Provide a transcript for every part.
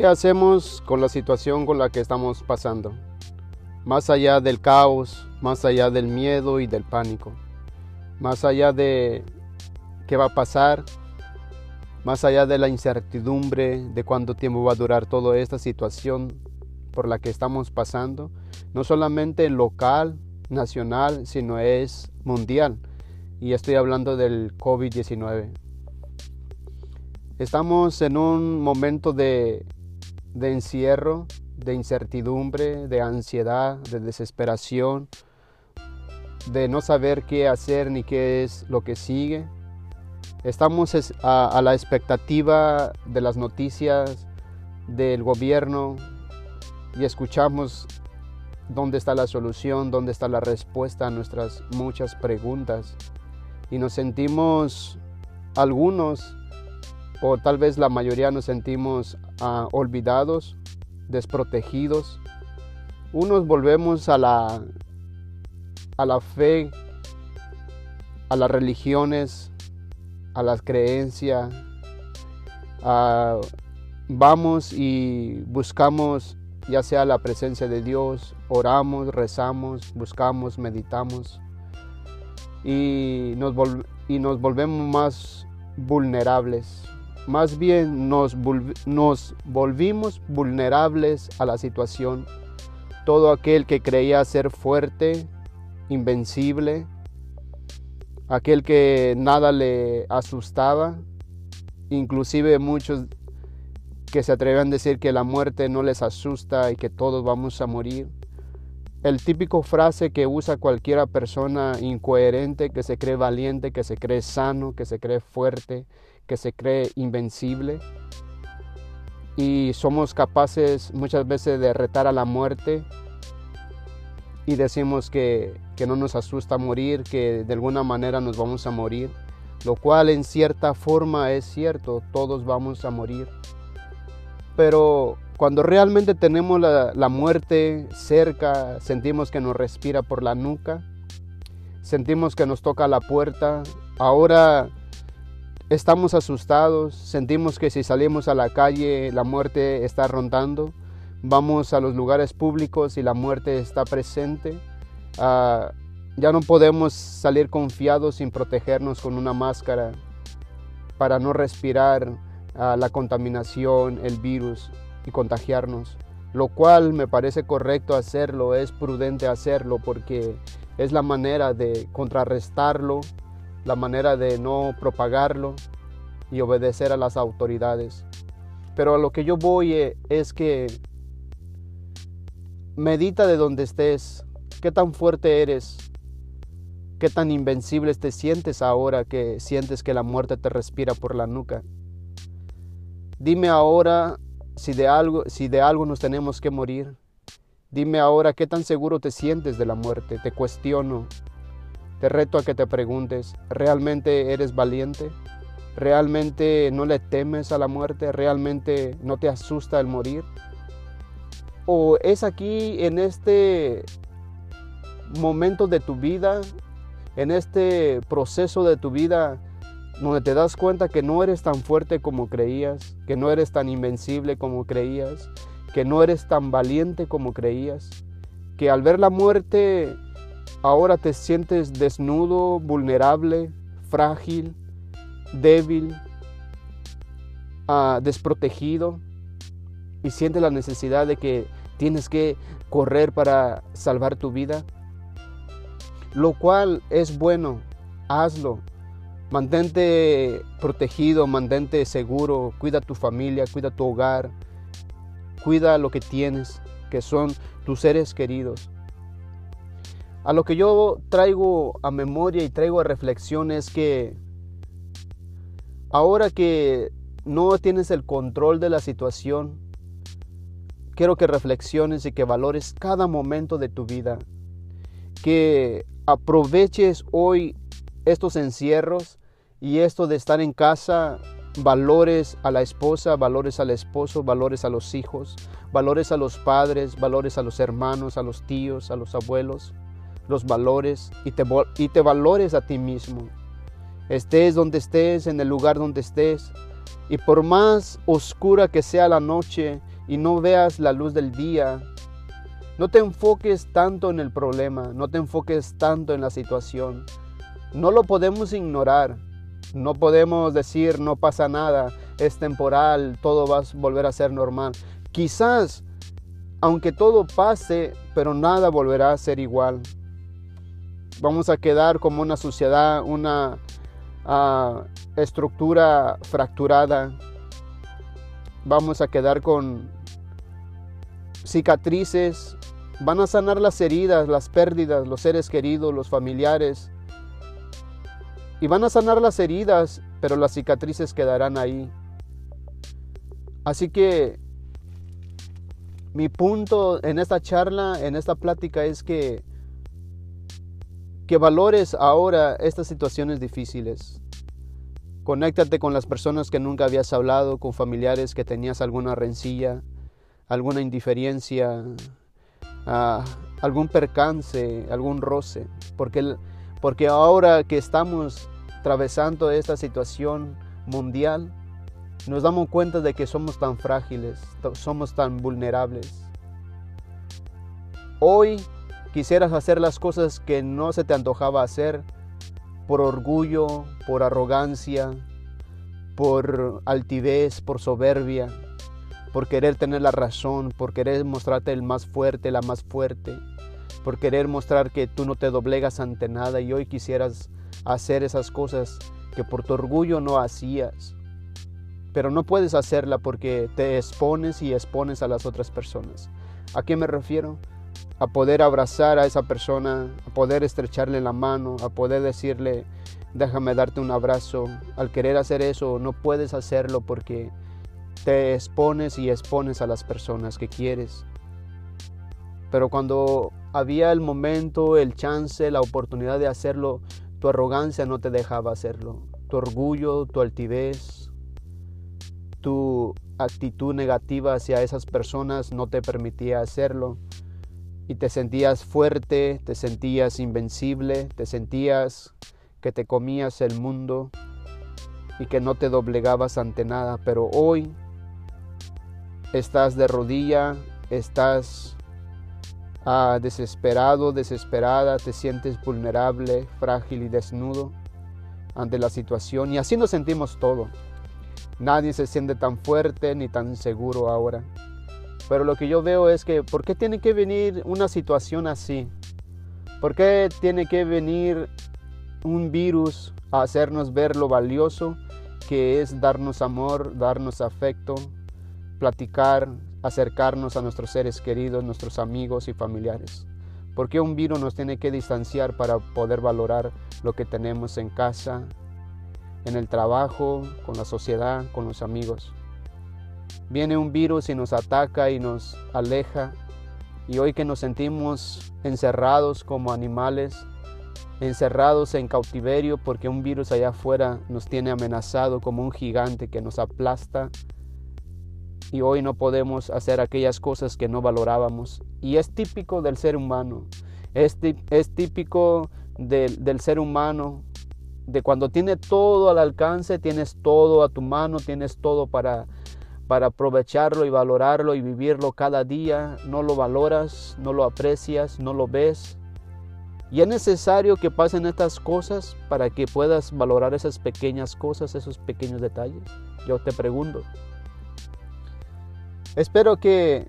¿Qué hacemos con la situación con la que estamos pasando? Más allá del caos, más allá del miedo y del pánico, más allá de qué va a pasar, más allá de la incertidumbre de cuánto tiempo va a durar toda esta situación por la que estamos pasando, no solamente local, nacional, sino es mundial. Y estoy hablando del COVID-19. Estamos en un momento de, de encierro, de incertidumbre, de ansiedad, de desesperación, de no saber qué hacer ni qué es lo que sigue. Estamos a, la expectativa de las noticias del gobierno y escuchamos dónde está la solución, dónde está la respuesta a nuestras muchas preguntas. Y nos sentimos, algunos, o tal vez la mayoría nos sentimos ah, olvidados, desprotegidos. Unos volvemos a la, a la fe, a las religiones, a las creencias. vamos y buscamos ya sea la presencia de Dios, oramos, rezamos, buscamos, meditamos y nos, y nos volvemos más vulnerables. Más bien nos, volvimos vulnerables a la situación. Todo aquel que creía ser fuerte, invencible, aquel que nada le asustaba, inclusive muchos que se atreven a decir que la muerte no les asusta y que todos vamos a morir. El típico frase que usa cualquier persona incoherente, que se cree valiente, que se cree sano, que se cree fuerte, que se cree invencible. Y somos capaces muchas veces de retar a la muerte y decimos que, que no nos asusta morir, que de alguna manera nos vamos a morir, lo cual en cierta forma es cierto, todos vamos a morir. Pero cuando realmente tenemos la, la muerte cerca, sentimos que nos respira por la nuca, sentimos que nos toca la puerta, ahora estamos asustados, sentimos que si salimos a la calle la muerte está rondando vamos a los lugares públicos y la muerte está presente. Ah, ya no podemos salir confiados sin protegernos con una máscara para no respirar ah, la contaminación, el virus y contagiarnos. Lo cual me parece correcto hacerlo, es prudente hacerlo porque es la manera de contrarrestarlo, la manera de no propagarlo y obedecer a las autoridades. Pero a lo que yo voy eh, es que Medita de donde estés, qué tan fuerte eres, qué tan invencible te sientes ahora que sientes que la muerte te respira por la nuca. Dime ahora si de algo, si de algo nos tenemos que morir. Dime ahora qué tan seguro te sientes de la muerte. Te cuestiono. Te reto a que te preguntes, ¿realmente eres valiente? ¿Realmente no le temes a la muerte? ¿Realmente no te asusta el morir? ¿O es aquí en este momento de tu vida, en este proceso de tu vida, donde te das cuenta que no eres tan fuerte como creías, que no eres tan invencible como creías, que no eres tan valiente como creías, que al ver la muerte ahora te sientes desnudo, vulnerable, frágil, débil, ah, desprotegido y sientes la necesidad de que tienes que correr para salvar tu vida, lo cual es bueno, hazlo. Mantente protegido, mantente seguro, cuida tu familia, cuida tu hogar, cuida lo que tienes, que son tus seres queridos. A lo que yo traigo a memoria y traigo a reflexión es que ahora que no tienes el control de la situación, quiero que reflexiones y que valores cada momento de tu vida. Que aproveches hoy estos encierros y esto de estar en casa, valores a la esposa, valores al esposo, valores a los hijos, valores a los padres, valores a los hermanos, a los tíos, a los abuelos, los valores y te, y te valores a ti mismo. Estés donde estés, en el lugar donde estés, y por más oscura que sea la noche, y no veas la luz del día. No te enfoques tanto en el problema, no te enfoques tanto en la situación. No lo podemos ignorar. No podemos decir no pasa nada, es temporal, todo va a volver a ser normal. Quizás, aunque todo pase, pero nada volverá a ser igual. Vamos a quedar como una sociedad, una uh, estructura fracturada. Vamos a quedar con cicatrices, van a sanar las heridas, las pérdidas, los seres queridos, los familiares. Y van a sanar las heridas, pero las cicatrices quedarán ahí. Así que mi punto en esta charla, en esta plática es que que valores ahora estas situaciones difíciles. Conéctate con las personas que nunca habías hablado, con familiares que tenías alguna rencilla, alguna indiferencia, uh, algún percance, algún roce, porque, porque ahora que estamos atravesando esta situación mundial, nos damos cuenta de que somos tan frágiles, somos tan vulnerables. Hoy quisieras hacer las cosas que no se te antojaba hacer por orgullo, por arrogancia, por altivez, por soberbia, por querer tener la razón, por querer mostrarte el más fuerte, la más fuerte, por querer mostrar que tú no te doblegas ante nada y hoy quisieras hacer esas cosas que por tu orgullo no hacías. Pero no puedes hacerla porque te expones y expones a las otras personas. ¿A qué me refiero? A poder abrazar a esa persona, a poder estrecharle la mano, a poder decirle, déjame darte un abrazo. Al querer hacer eso, no puedes hacerlo porque te expones y expones a las personas que quieres. Pero cuando había el momento, el chance, la oportunidad de hacerlo, tu arrogancia no te dejaba hacerlo. Tu orgullo, tu altivez, tu actitud negativa hacia esas personas no te permitía hacerlo. Y te sentías fuerte, te sentías invencible, te sentías que te comías el mundo y que no te doblegabas ante nada. Pero hoy estás de rodilla, estás ah, desesperado, desesperada, te sientes vulnerable, frágil y desnudo ante la situación. Y así nos sentimos todo. Nadie se siente tan fuerte ni tan seguro ahora. Pero lo que yo veo es que, ¿por qué tiene que venir una situación así? ¿Por qué tiene que venir un virus a hacernos ver lo valioso que es darnos amor, darnos afecto, platicar, acercarnos a nuestros seres queridos, nuestros amigos y familiares. Porque un virus nos tiene que distanciar para poder valorar lo que tenemos en casa, en el trabajo, con la sociedad, con los amigos. Viene un virus y nos ataca y nos aleja. Y hoy que nos sentimos encerrados como animales, encerrados en cautiverio porque un virus allá afuera nos tiene amenazado como un gigante que nos aplasta, y hoy no podemos hacer aquellas cosas que no valorábamos. Y es típico del ser humano, es, típico del ser humano, de cuando tiene todo al alcance, tienes todo a tu mano, tienes todo para, para aprovecharlo y valorarlo y vivirlo cada día, no lo valoras, no lo aprecias, no lo ves. Y es necesario que pasen estas cosas para que puedas valorar esas pequeñas cosas, esos pequeños detalles. Yo te pregunto, Espero que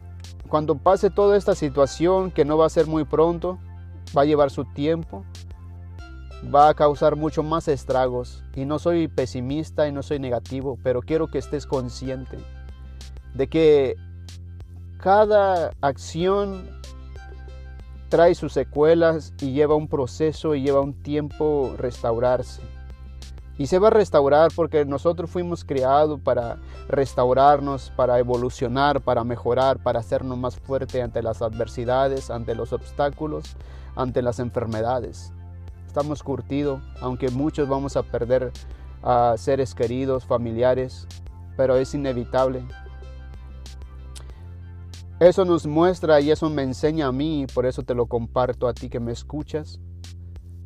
cuando pase toda esta situación, que no va a ser muy pronto, va a llevar su tiempo, va a causar mucho más estragos. Y no soy pesimista y no soy negativo, pero quiero que estés consciente de que cada acción trae sus secuelas y lleva un proceso y lleva un tiempo restaurarse. Y se va a restaurar porque nosotros fuimos creados para restaurarnos, para evolucionar, para mejorar, para hacernos más fuerte ante las adversidades, ante los obstáculos, ante las enfermedades. Estamos curtidos, aunque muchos vamos a perder a seres queridos, familiares, pero es inevitable. Eso nos muestra y eso me enseña a mí, por eso te lo comparto a ti que me escuchas,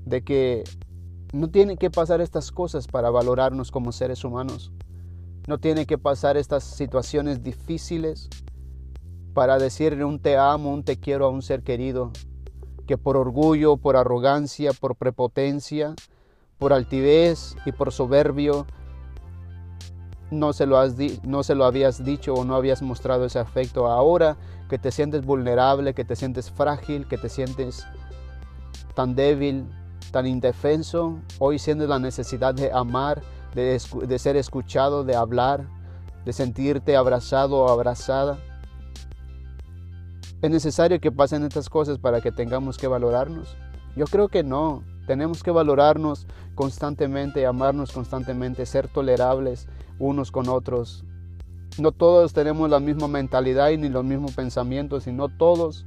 de que no tiene que pasar estas cosas para valorarnos como seres humanos. No tiene que pasar estas situaciones difíciles para decirle un te amo, un te quiero a un ser querido, que por orgullo, por arrogancia, por prepotencia, por altivez y por soberbio no se, lo has no se lo habías dicho o no habías mostrado ese afecto. Ahora que te sientes vulnerable, que te sientes frágil, que te sientes tan débil, tan indefenso, hoy sientes la necesidad de amar, de, de ser escuchado, de hablar, de sentirte abrazado o abrazada. ¿Es necesario que pasen estas cosas para que tengamos que valorarnos? Yo creo que no. Tenemos que valorarnos constantemente, amarnos constantemente, ser tolerables unos con otros. No todos tenemos la misma mentalidad y ni los mismos pensamientos, sino todos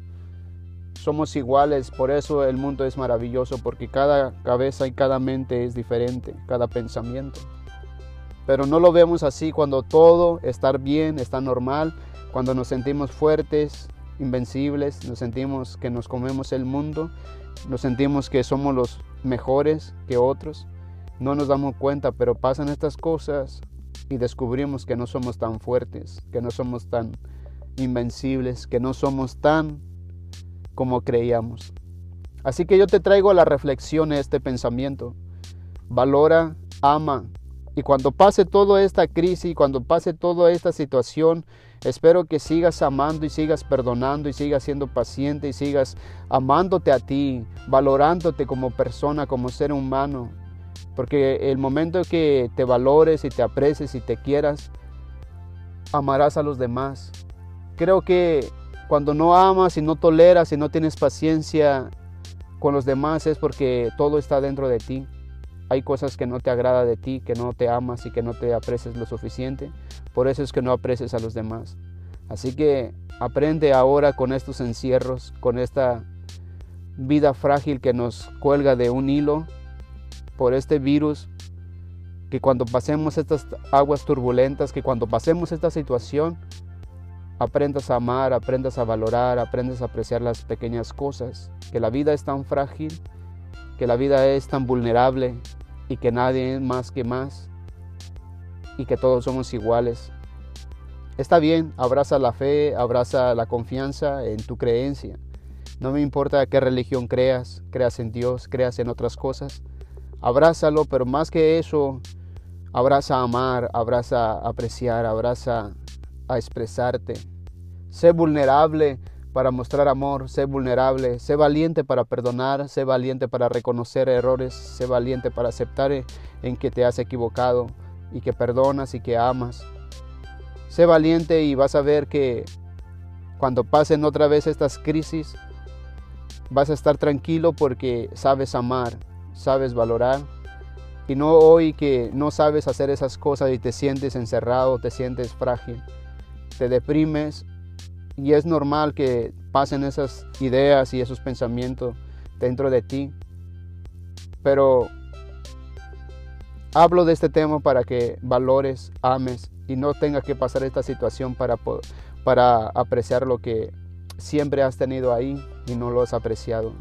somos iguales. Por eso el mundo es maravilloso, porque cada cabeza y cada mente es diferente, cada pensamiento. Pero no lo vemos así cuando todo está bien, está normal, cuando nos sentimos fuertes, invencibles, nos sentimos que nos comemos el mundo, nos sentimos que somos los mejores que otros. No nos damos cuenta, pero pasan estas cosas y descubrimos que no somos tan fuertes, que no somos tan invencibles, que no somos tan como creíamos. Así que yo te traigo a la reflexión este pensamiento. Valora, ama. Y cuando pase toda esta crisis, cuando pase toda esta situación, espero que sigas amando y sigas perdonando y sigas siendo paciente y sigas amándote a ti, valorándote como persona, como ser humano, porque el momento que te valores y te aprecies y te quieras, amarás a los demás. Creo que cuando no amas y no toleras y no tienes paciencia con los demás es porque todo está dentro de ti. Hay cosas que no te agrada de ti, que no te amas y que no te aprecias lo suficiente. Por eso es que no aprecias a los demás. Así que aprende ahora con estos encierros, con esta vida frágil que nos cuelga de un hilo por este virus, que cuando pasemos estas aguas turbulentas, que cuando pasemos esta situación, aprendas a amar, aprendas a valorar, aprendas a apreciar las pequeñas cosas, que la vida es tan frágil, que la vida es tan vulnerable y que nadie es más que más y que todos somos iguales. Está bien, abraza la fe, abraza la confianza en tu creencia. No me importa qué religión creas, creas en Dios, creas en otras cosas abrázalo, pero más que eso, abraza a amar, abraza a apreciar, abraza a expresarte. Sé vulnerable para mostrar amor, sé vulnerable, sé valiente para perdonar, sé valiente para reconocer errores, sé valiente para aceptar en que te has equivocado y que perdonas y que amas. Sé valiente y vas a ver que cuando pasen otra vez estas crisis, vas a estar tranquilo porque sabes amar, sabes valorar. Y no hoy que no sabes hacer esas cosas y te sientes encerrado, te sientes frágil, te deprimes. Y es normal que pasen esas ideas y esos pensamientos dentro de ti. Pero hablo de este tema para que valores, ames y no tengas que pasar esta situación para, para apreciar lo que siempre has tenido ahí y no lo has apreciado.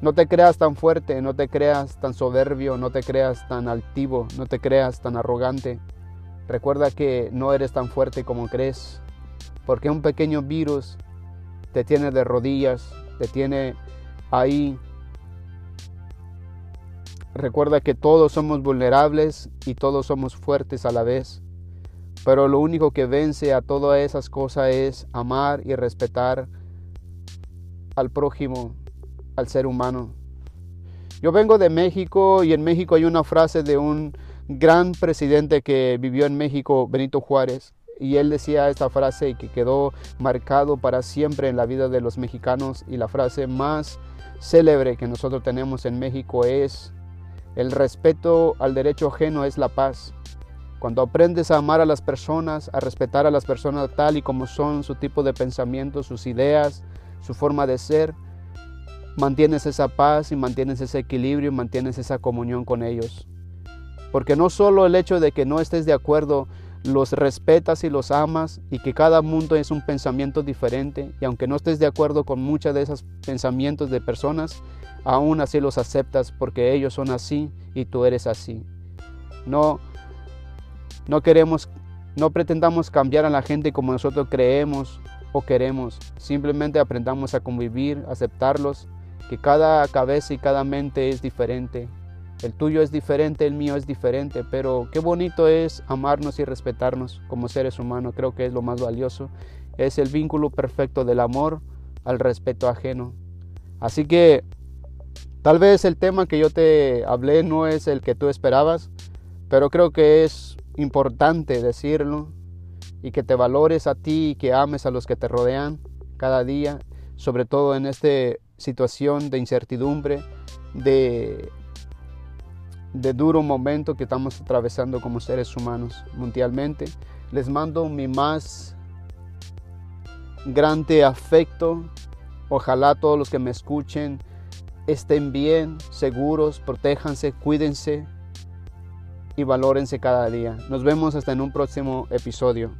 No te creas tan fuerte, no te creas tan soberbio, no te creas tan altivo, no te creas tan arrogante. Recuerda que no eres tan fuerte como crees, porque un pequeño virus te tiene de rodillas, te tiene ahí. Recuerda que todos somos vulnerables y todos somos fuertes a la vez. Pero lo único que vence a todas esas cosas es amar y respetar al prójimo, al ser humano. Yo vengo de México y en México hay una frase de un gran presidente que vivió en México, Benito Juárez, y él decía esta frase que quedó marcado para siempre en la vida de los mexicanos y la frase más célebre que nosotros tenemos en México es el respeto al derecho ajeno es la paz. Cuando aprendes a amar a las personas, a respetar a las personas tal y como son, su tipo de pensamiento, sus ideas, su forma de ser, mantienes esa paz y mantienes ese equilibrio, mantienes esa comunión con ellos. Porque no solo el hecho de que no estés de acuerdo, los respetas y los amas y que cada mundo es un pensamiento diferente y aunque no estés de acuerdo con muchos de esos pensamientos de personas, aún así los aceptas porque ellos son así y tú eres así. No, no queremos, no pretendamos cambiar a la gente como nosotros creemos o queremos. Simplemente aprendamos a convivir, aceptarlos, que cada cabeza y cada mente es diferente. El tuyo es diferente, el mío es diferente, pero qué bonito es amarnos y respetarnos como seres humanos. Creo que es lo más valioso. Es el vínculo perfecto del amor al respeto ajeno. Así que tal vez el tema que yo te hablé no es el que tú esperabas, pero creo que es importante decirlo y que te valores a ti y que ames a los que te rodean cada día, sobre todo en esta situación de incertidumbre, de, de duro momento que estamos atravesando como seres humanos mundialmente. Les mando mi más grande afecto. Ojalá todos los que me escuchen estén bien, seguros, protéjanse, cuídense y valórense cada día. Nos vemos hasta en un próximo episodio.